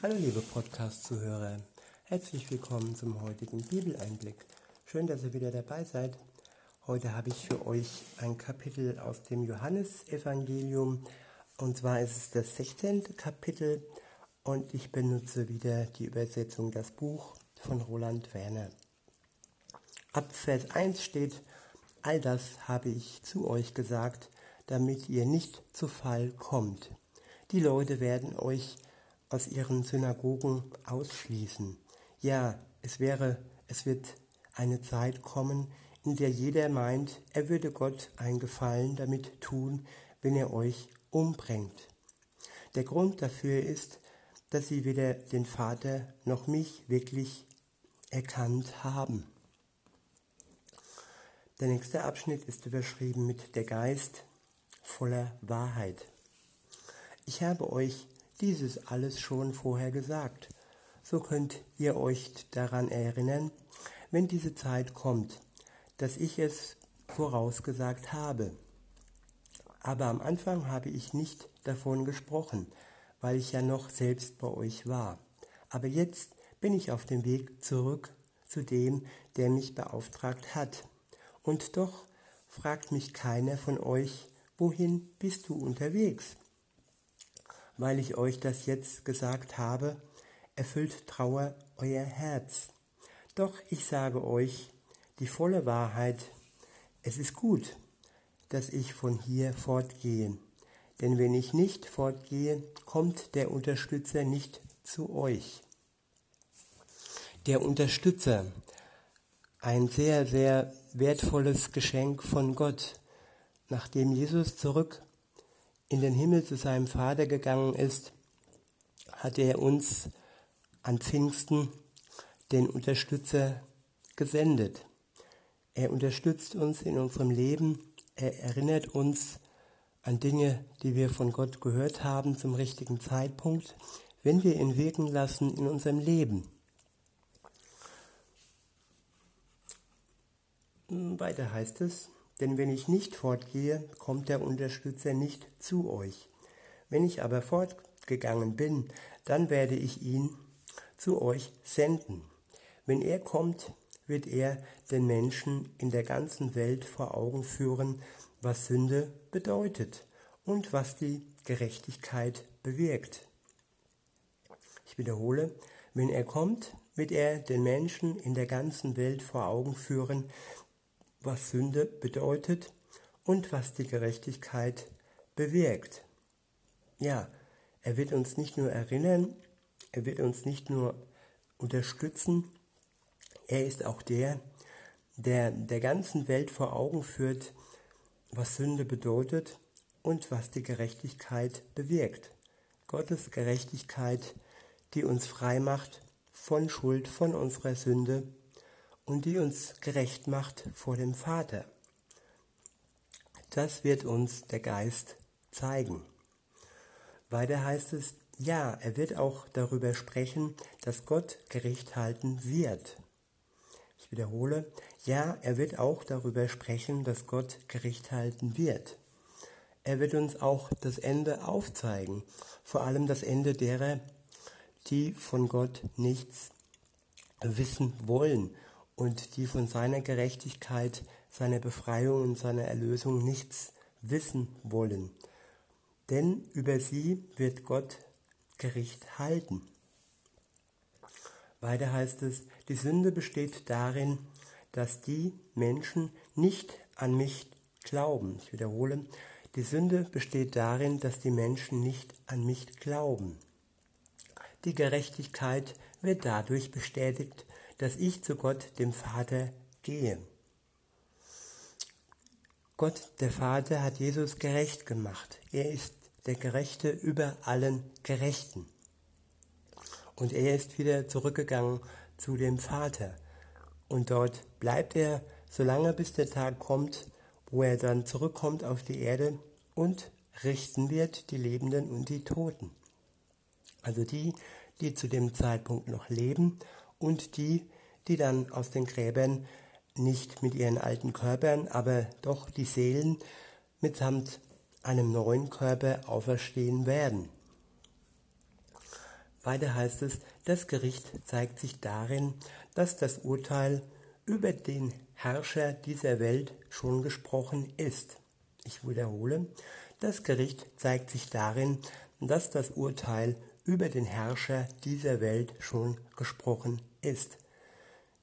Hallo liebe Podcast-Zuhörer, herzlich willkommen zum heutigen Bibeleinblick. Schön, dass ihr wieder dabei seid. Heute habe ich für euch ein Kapitel aus dem Johannesevangelium und zwar ist es das 16. Kapitel und ich benutze wieder die Übersetzung Das Buch von Roland Werner. Ab Vers 1 steht, all das habe ich zu euch gesagt, damit ihr nicht zu Fall kommt. Die Leute werden euch aus ihren Synagogen ausschließen. Ja, es wäre, es wird eine Zeit kommen, in der jeder meint, er würde Gott einen Gefallen damit tun, wenn er euch umbringt. Der Grund dafür ist, dass sie weder den Vater noch mich wirklich erkannt haben. Der nächste Abschnitt ist überschrieben mit der Geist voller Wahrheit. Ich habe euch dieses alles schon vorher gesagt. So könnt ihr euch daran erinnern, wenn diese Zeit kommt, dass ich es vorausgesagt habe. Aber am Anfang habe ich nicht davon gesprochen, weil ich ja noch selbst bei euch war. Aber jetzt bin ich auf dem Weg zurück zu dem, der mich beauftragt hat. Und doch fragt mich keiner von euch, wohin bist du unterwegs? Weil ich euch das jetzt gesagt habe, erfüllt Trauer euer Herz. Doch ich sage euch die volle Wahrheit, es ist gut, dass ich von hier fortgehe. Denn wenn ich nicht fortgehe, kommt der Unterstützer nicht zu euch. Der Unterstützer, ein sehr, sehr wertvolles Geschenk von Gott, nachdem Jesus zurück in den Himmel zu seinem Vater gegangen ist, hat er uns an Pfingsten den Unterstützer gesendet. Er unterstützt uns in unserem Leben, er erinnert uns an Dinge, die wir von Gott gehört haben zum richtigen Zeitpunkt, wenn wir ihn wirken lassen in unserem Leben. Weiter heißt es, denn wenn ich nicht fortgehe, kommt der Unterstützer nicht zu euch. Wenn ich aber fortgegangen bin, dann werde ich ihn zu euch senden. Wenn er kommt, wird er den Menschen in der ganzen Welt vor Augen führen, was Sünde bedeutet und was die Gerechtigkeit bewirkt. Ich wiederhole, wenn er kommt, wird er den Menschen in der ganzen Welt vor Augen führen, was Sünde bedeutet und was die Gerechtigkeit bewirkt. Ja, er wird uns nicht nur erinnern, er wird uns nicht nur unterstützen, er ist auch der, der der ganzen Welt vor Augen führt, was Sünde bedeutet und was die Gerechtigkeit bewirkt. Gottes Gerechtigkeit, die uns frei macht von Schuld, von unserer Sünde und die uns gerecht macht vor dem Vater. Das wird uns der Geist zeigen. Weiter heißt es, ja, er wird auch darüber sprechen, dass Gott Gericht halten wird. Ich wiederhole, ja, er wird auch darüber sprechen, dass Gott Gericht halten wird. Er wird uns auch das Ende aufzeigen, vor allem das Ende derer, die von Gott nichts wissen wollen und die von seiner Gerechtigkeit, seiner Befreiung und seiner Erlösung nichts wissen wollen. Denn über sie wird Gott Gericht halten. Weiter heißt es, die Sünde besteht darin, dass die Menschen nicht an mich glauben. Ich wiederhole, die Sünde besteht darin, dass die Menschen nicht an mich glauben. Die Gerechtigkeit wird dadurch bestätigt, dass ich zu Gott, dem Vater, gehe. Gott, der Vater, hat Jesus gerecht gemacht. Er ist der Gerechte über allen Gerechten. Und er ist wieder zurückgegangen zu dem Vater. Und dort bleibt er, solange bis der Tag kommt, wo er dann zurückkommt auf die Erde und richten wird die Lebenden und die Toten. Also die, die zu dem Zeitpunkt noch leben und die, die dann aus den Gräbern nicht mit ihren alten Körpern, aber doch die Seelen mitsamt einem neuen Körper auferstehen werden. Weiter heißt es, das Gericht zeigt sich darin, dass das Urteil über den Herrscher dieser Welt schon gesprochen ist. Ich wiederhole, das Gericht zeigt sich darin, dass das Urteil über den Herrscher dieser Welt schon gesprochen ist.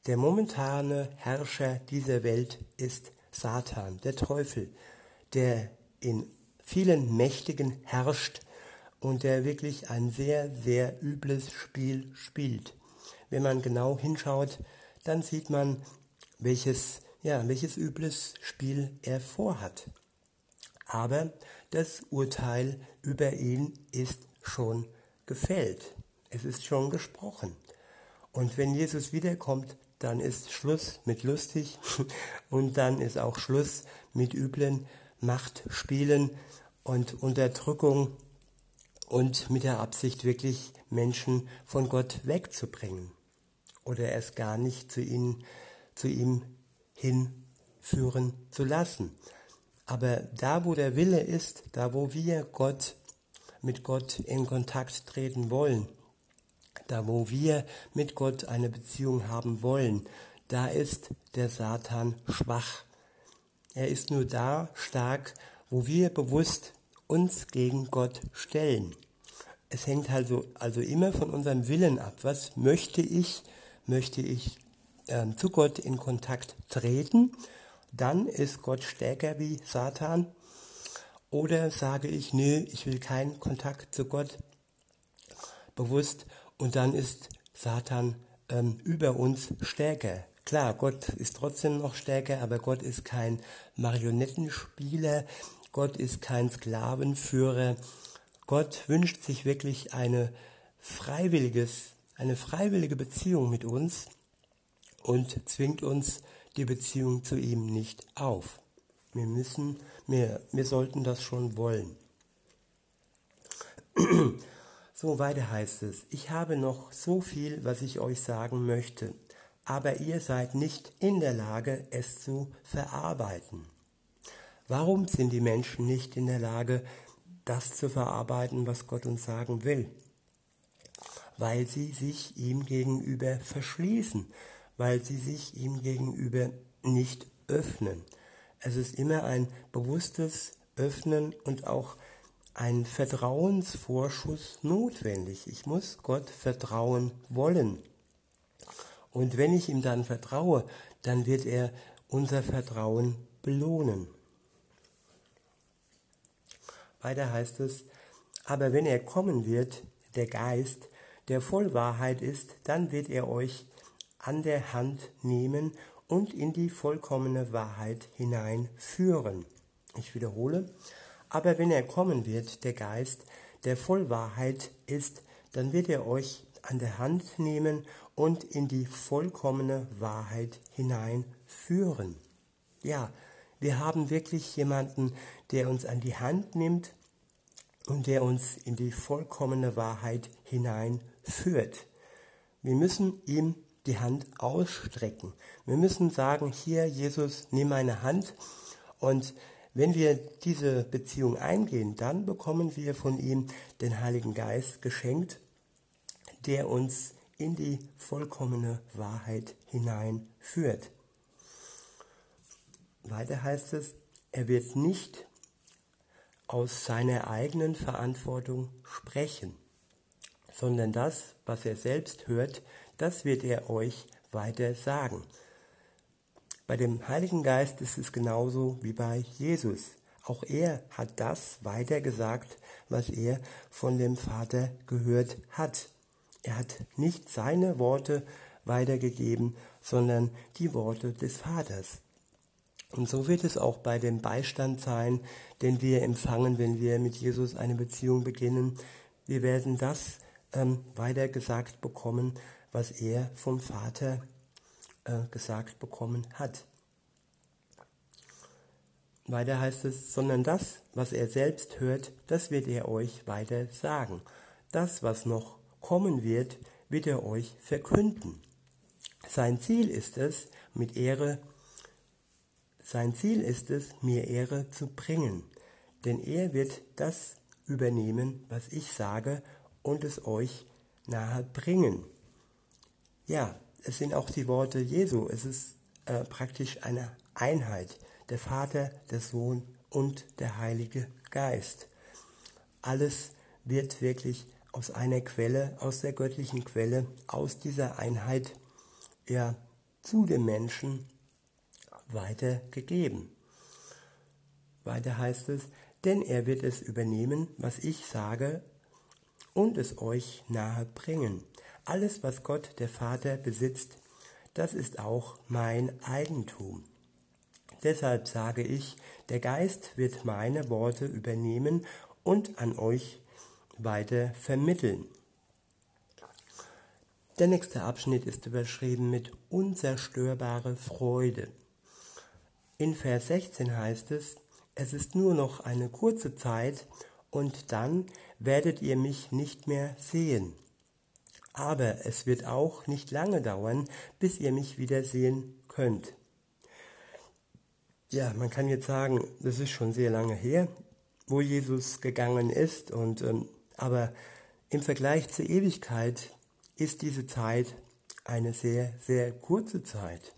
Der momentane Herrscher dieser Welt ist Satan, der Teufel, der in vielen Mächtigen herrscht und der wirklich ein sehr, sehr übles Spiel spielt. Wenn man genau hinschaut, dann sieht man, welches, ja, welches übles Spiel er vorhat. Aber das Urteil über ihn ist schon gefällt. Es ist schon gesprochen. Und wenn Jesus wiederkommt, dann ist Schluss mit lustig und dann ist auch Schluss mit üblen Machtspielen und Unterdrückung und mit der Absicht wirklich Menschen von Gott wegzubringen oder es gar nicht zu, ihnen, zu ihm hinführen zu lassen. Aber da, wo der Wille ist, da, wo wir Gott mit Gott in Kontakt treten wollen, da, wo wir mit Gott eine Beziehung haben wollen, da ist der Satan schwach. Er ist nur da stark, wo wir bewusst uns gegen Gott stellen. Es hängt also, also immer von unserem Willen ab. Was möchte ich? Möchte ich äh, zu Gott in Kontakt treten? Dann ist Gott stärker wie Satan. Oder sage ich, nee, ich will keinen Kontakt zu Gott bewusst und dann ist Satan ähm, über uns stärker. Klar, Gott ist trotzdem noch stärker, aber Gott ist kein Marionettenspieler, Gott ist kein Sklavenführer. Gott wünscht sich wirklich eine freiwilliges, eine freiwillige Beziehung mit uns und zwingt uns die Beziehung zu ihm nicht auf. Wir müssen, wir, wir sollten das schon wollen. So weiter heißt es, ich habe noch so viel, was ich euch sagen möchte, aber ihr seid nicht in der Lage, es zu verarbeiten. Warum sind die Menschen nicht in der Lage, das zu verarbeiten, was Gott uns sagen will? Weil sie sich ihm gegenüber verschließen, weil sie sich ihm gegenüber nicht öffnen. Es ist immer ein bewusstes Öffnen und auch ein Vertrauensvorschuss notwendig. Ich muss Gott vertrauen wollen. Und wenn ich ihm dann vertraue, dann wird er unser Vertrauen belohnen. Weiter heißt es, aber wenn er kommen wird, der Geist, der voll Wahrheit ist, dann wird er euch an der Hand nehmen und in die vollkommene Wahrheit hineinführen. Ich wiederhole, aber wenn er kommen wird, der Geist, der voll Wahrheit ist, dann wird er euch an der Hand nehmen und in die vollkommene Wahrheit hineinführen. Ja, wir haben wirklich jemanden, der uns an die Hand nimmt und der uns in die vollkommene Wahrheit hineinführt. Wir müssen ihm die Hand ausstrecken. Wir müssen sagen, hier Jesus, nimm meine Hand. Und wenn wir diese Beziehung eingehen, dann bekommen wir von ihm den Heiligen Geist geschenkt, der uns in die vollkommene Wahrheit hineinführt. Weiter heißt es, er wird nicht aus seiner eigenen Verantwortung sprechen, sondern das, was er selbst hört, das wird er euch weiter sagen. Bei dem Heiligen Geist ist es genauso wie bei Jesus. Auch er hat das weitergesagt, was er von dem Vater gehört hat. Er hat nicht seine Worte weitergegeben, sondern die Worte des Vaters. Und so wird es auch bei dem Beistand sein, den wir empfangen, wenn wir mit Jesus eine Beziehung beginnen. Wir werden das ähm, weitergesagt bekommen, was er vom Vater äh, gesagt bekommen hat. Weiter heißt es, sondern das, was er selbst hört, das wird er euch weiter sagen. Das, was noch kommen wird, wird er euch verkünden. Sein Ziel ist es, mit Ehre, sein Ziel ist es, mir Ehre zu bringen, denn er wird das übernehmen, was ich sage und es euch nahe bringen. Ja, es sind auch die Worte Jesu. Es ist äh, praktisch eine Einheit. Der Vater, der Sohn und der Heilige Geist. Alles wird wirklich aus einer Quelle, aus der göttlichen Quelle, aus dieser Einheit ja, zu dem Menschen weitergegeben. Weiter heißt es, denn er wird es übernehmen, was ich sage, und es euch nahe bringen. Alles, was Gott der Vater besitzt, das ist auch mein Eigentum. Deshalb sage ich, der Geist wird meine Worte übernehmen und an euch weiter vermitteln. Der nächste Abschnitt ist überschrieben mit unzerstörbare Freude. In Vers 16 heißt es, es ist nur noch eine kurze Zeit und dann werdet ihr mich nicht mehr sehen. Aber es wird auch nicht lange dauern, bis ihr mich wieder sehen könnt. Ja, man kann jetzt sagen, das ist schon sehr lange her, wo Jesus gegangen ist, und, ähm, aber im Vergleich zur Ewigkeit ist diese Zeit eine sehr, sehr kurze Zeit.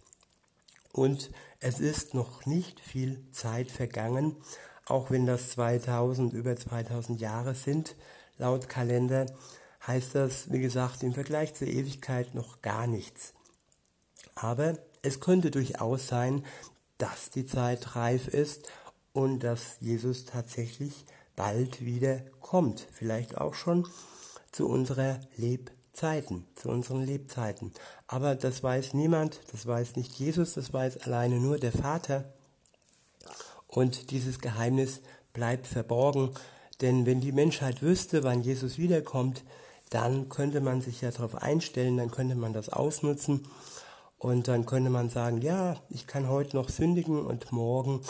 Und es ist noch nicht viel Zeit vergangen, auch wenn das 2000, über 2000 Jahre sind, laut Kalender, heißt das, wie gesagt, im Vergleich zur Ewigkeit noch gar nichts. Aber es könnte durchaus sein, dass die Zeit reif ist und dass Jesus tatsächlich bald wieder kommt. Vielleicht auch schon zu unserer Lebzeiten, zu unseren Lebzeiten. Aber das weiß niemand, das weiß nicht Jesus, das weiß alleine nur der Vater. Und dieses Geheimnis bleibt verborgen, denn wenn die Menschheit wüsste, wann Jesus wiederkommt, dann könnte man sich ja darauf einstellen, dann könnte man das ausnutzen und dann könnte man sagen, ja, ich kann heute noch sündigen und morgen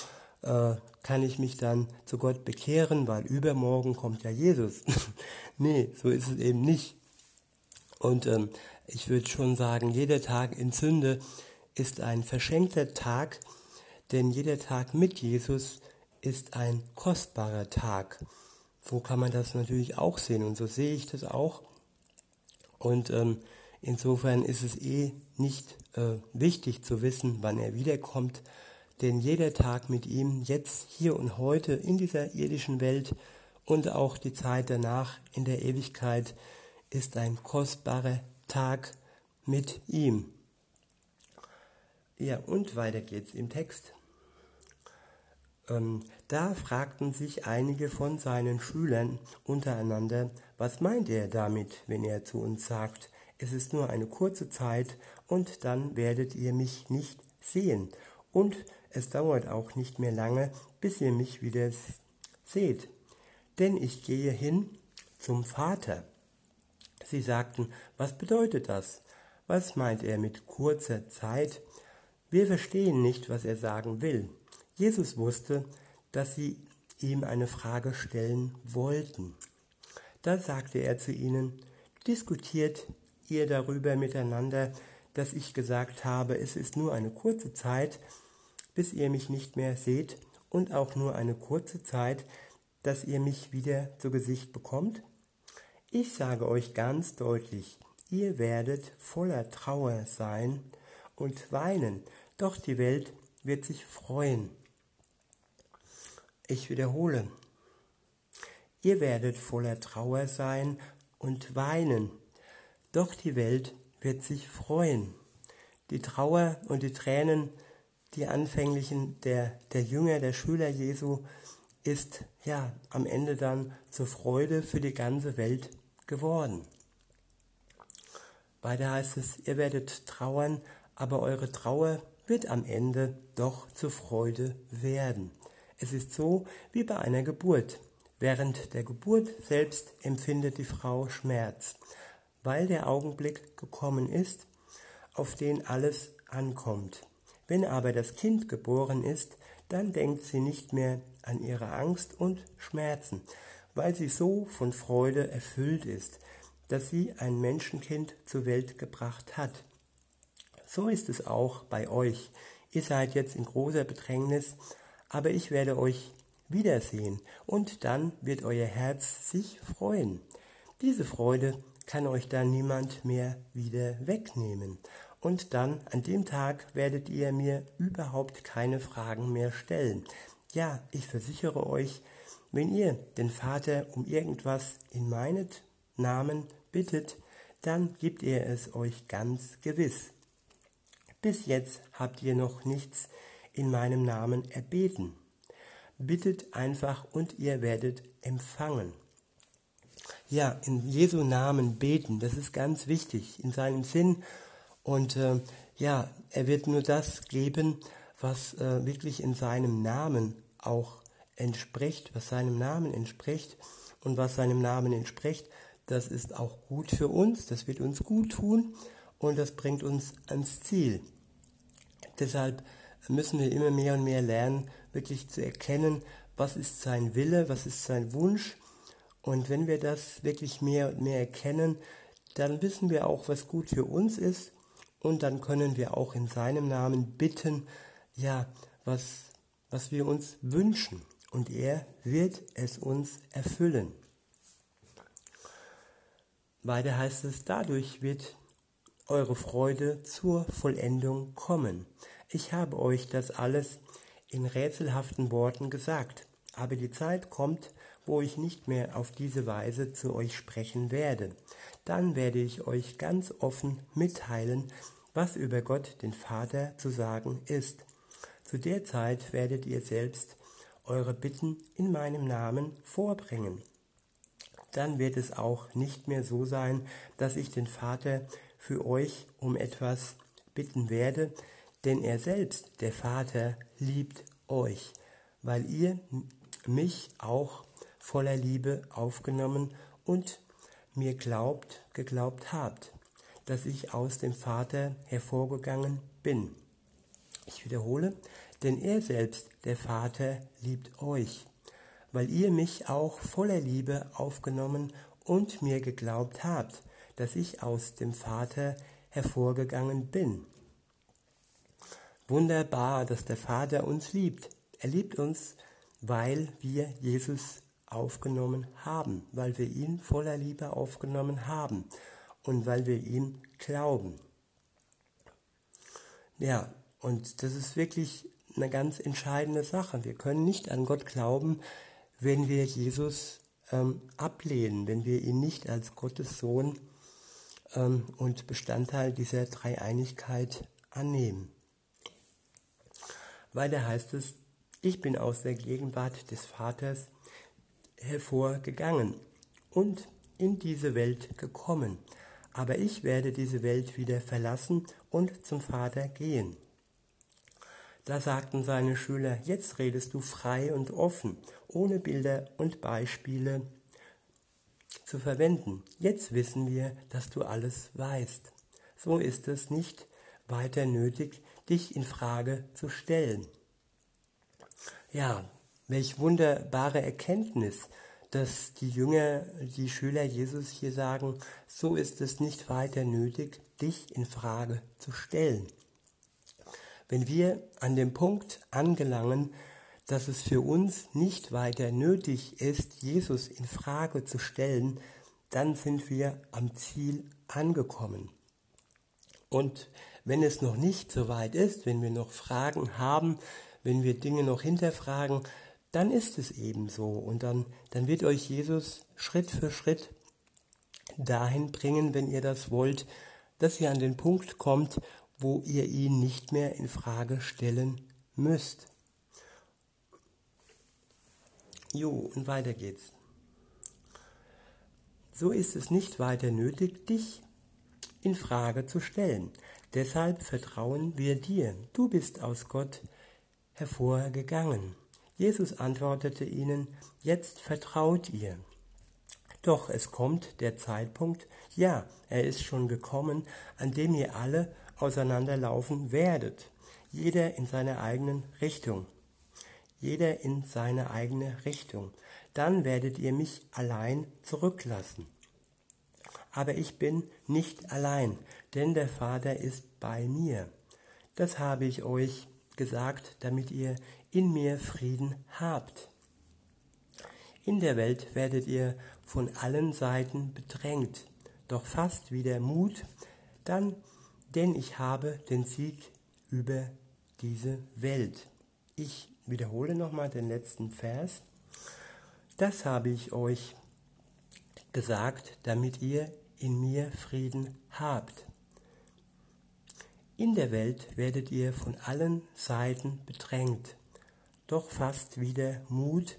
äh, kann ich mich dann zu Gott bekehren, weil übermorgen kommt ja Jesus. nee, so ist es eben nicht. Und ähm, ich würde schon sagen, jeder Tag in Sünde ist ein verschenkter Tag, denn jeder Tag mit Jesus ist ein kostbarer Tag. So kann man das natürlich auch sehen und so sehe ich das auch. Und ähm, insofern ist es eh nicht äh, wichtig zu wissen, wann er wiederkommt, denn jeder Tag mit ihm, jetzt, hier und heute in dieser irdischen Welt und auch die Zeit danach in der Ewigkeit, ist ein kostbarer Tag mit ihm. Ja, und weiter geht's im Text. Ähm, da fragten sich einige von seinen Schülern untereinander, was meint er damit, wenn er zu uns sagt, es ist nur eine kurze Zeit und dann werdet ihr mich nicht sehen und es dauert auch nicht mehr lange, bis ihr mich wieder seht, denn ich gehe hin zum Vater. Sie sagten, was bedeutet das? Was meint er mit kurzer Zeit? Wir verstehen nicht, was er sagen will. Jesus wusste, dass sie ihm eine Frage stellen wollten. Da sagte er zu ihnen, diskutiert ihr darüber miteinander, dass ich gesagt habe, es ist nur eine kurze Zeit, bis ihr mich nicht mehr seht und auch nur eine kurze Zeit, dass ihr mich wieder zu Gesicht bekommt? Ich sage euch ganz deutlich, ihr werdet voller Trauer sein und weinen, doch die Welt wird sich freuen. Ich wiederhole, ihr werdet voller Trauer sein und weinen, doch die Welt wird sich freuen. Die Trauer und die Tränen, die anfänglichen der, der Jünger, der Schüler Jesu, ist ja am Ende dann zur Freude für die ganze Welt geworden. Weiter heißt es, ihr werdet trauern, aber eure Trauer wird am Ende doch zur Freude werden. Es ist so wie bei einer Geburt. Während der Geburt selbst empfindet die Frau Schmerz, weil der Augenblick gekommen ist, auf den alles ankommt. Wenn aber das Kind geboren ist, dann denkt sie nicht mehr an ihre Angst und Schmerzen, weil sie so von Freude erfüllt ist, dass sie ein Menschenkind zur Welt gebracht hat. So ist es auch bei euch. Ihr seid jetzt in großer Bedrängnis, aber ich werde euch wiedersehen und dann wird euer Herz sich freuen. Diese Freude kann euch da niemand mehr wieder wegnehmen. Und dann, an dem Tag, werdet ihr mir überhaupt keine Fragen mehr stellen. Ja, ich versichere euch, wenn ihr den Vater um irgendwas in meinen Namen bittet, dann gibt er es euch ganz gewiss. Bis jetzt habt ihr noch nichts in meinem Namen erbeten. Bittet einfach und ihr werdet empfangen. Ja, in Jesu Namen beten, das ist ganz wichtig in seinem Sinn. Und äh, ja, er wird nur das geben, was äh, wirklich in seinem Namen auch entspricht, was seinem Namen entspricht. Und was seinem Namen entspricht, das ist auch gut für uns, das wird uns gut tun und das bringt uns ans Ziel. Deshalb müssen wir immer mehr und mehr lernen, wirklich zu erkennen, was ist sein Wille, was ist sein Wunsch. Und wenn wir das wirklich mehr und mehr erkennen, dann wissen wir auch, was gut für uns ist. Und dann können wir auch in seinem Namen bitten, ja, was, was wir uns wünschen. Und er wird es uns erfüllen. Weiter heißt es, dadurch wird eure Freude zur Vollendung kommen. Ich habe euch das alles in rätselhaften Worten gesagt, aber die Zeit kommt, wo ich nicht mehr auf diese Weise zu euch sprechen werde. Dann werde ich euch ganz offen mitteilen, was über Gott, den Vater, zu sagen ist. Zu der Zeit werdet ihr selbst eure Bitten in meinem Namen vorbringen. Dann wird es auch nicht mehr so sein, dass ich den Vater für euch um etwas bitten werde, denn er selbst, der Vater, liebt euch, weil ihr mich auch voller Liebe aufgenommen und mir glaubt, geglaubt habt, dass ich aus dem Vater hervorgegangen bin. Ich wiederhole, denn er selbst, der Vater, liebt euch, weil ihr mich auch voller Liebe aufgenommen und mir geglaubt habt, dass ich aus dem Vater hervorgegangen bin. Wunderbar, dass der Vater uns liebt. Er liebt uns, weil wir Jesus aufgenommen haben, weil wir ihn voller Liebe aufgenommen haben und weil wir ihm glauben. Ja, und das ist wirklich eine ganz entscheidende Sache. Wir können nicht an Gott glauben, wenn wir Jesus ähm, ablehnen, wenn wir ihn nicht als Gottes Sohn ähm, und Bestandteil dieser Dreieinigkeit annehmen. Weiter heißt es, ich bin aus der Gegenwart des Vaters hervorgegangen und in diese Welt gekommen, aber ich werde diese Welt wieder verlassen und zum Vater gehen. Da sagten seine Schüler, jetzt redest du frei und offen, ohne Bilder und Beispiele zu verwenden. Jetzt wissen wir, dass du alles weißt. So ist es nicht weiter nötig, dich in Frage zu stellen. Ja, welch wunderbare Erkenntnis, dass die Jünger, die Schüler Jesus hier sagen, so ist es nicht weiter nötig, dich in Frage zu stellen. Wenn wir an dem Punkt angelangen, dass es für uns nicht weiter nötig ist, Jesus in Frage zu stellen, dann sind wir am Ziel angekommen. Und wenn es noch nicht so weit ist, wenn wir noch Fragen haben, wenn wir Dinge noch hinterfragen, dann ist es eben so. Und dann, dann wird euch Jesus Schritt für Schritt dahin bringen, wenn ihr das wollt, dass ihr an den Punkt kommt, wo ihr ihn nicht mehr in Frage stellen müsst. Jo, und weiter geht's. So ist es nicht weiter nötig, dich in Frage zu stellen. Deshalb vertrauen wir dir. Du bist aus Gott hervorgegangen. Jesus antwortete ihnen, jetzt vertraut ihr. Doch es kommt der Zeitpunkt, ja, er ist schon gekommen, an dem ihr alle auseinanderlaufen werdet, jeder in seiner eigenen Richtung jeder in seine eigene Richtung. Dann werdet ihr mich allein zurücklassen. Aber ich bin nicht allein, denn der Vater ist bei mir. Das habe ich euch gesagt, damit ihr in mir Frieden habt. In der Welt werdet ihr von allen Seiten bedrängt, doch fast wieder Mut, dann, denn ich habe den Sieg über diese Welt. Ich wiederhole nochmal den letzten Vers. Das habe ich euch gesagt, damit ihr in mir Frieden habt. In der Welt werdet ihr von allen Seiten bedrängt, doch fast wieder Mut,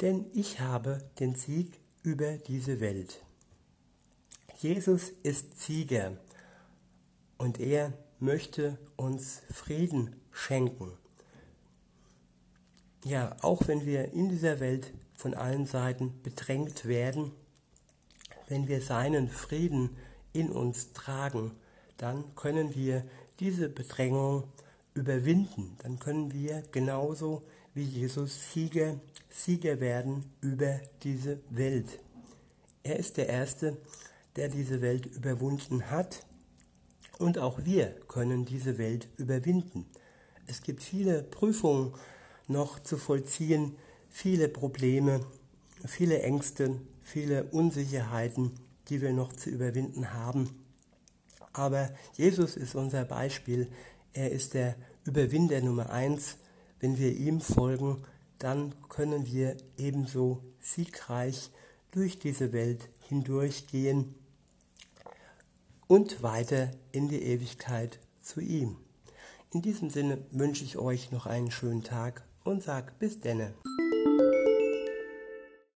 denn ich habe den Sieg über diese Welt. Jesus ist Sieger und er möchte uns Frieden schenken. Ja, auch wenn wir in dieser Welt von allen Seiten bedrängt werden, wenn wir seinen Frieden in uns tragen, dann können wir diese Bedrängung überwinden. Dann können wir genauso wie Jesus Sieger, Sieger werden über diese Welt. Er ist der Erste, der diese Welt überwunden hat. Und auch wir können diese Welt überwinden. Es gibt viele Prüfungen noch zu vollziehen, viele Probleme, viele Ängste, viele Unsicherheiten, die wir noch zu überwinden haben. Aber Jesus ist unser Beispiel. Er ist der Überwinder Nummer eins. Wenn wir ihm folgen, dann können wir ebenso siegreich durch diese Welt hindurchgehen und weiter in die Ewigkeit zu ihm. In diesem Sinne wünsche ich euch noch einen schönen Tag und sag bis denne.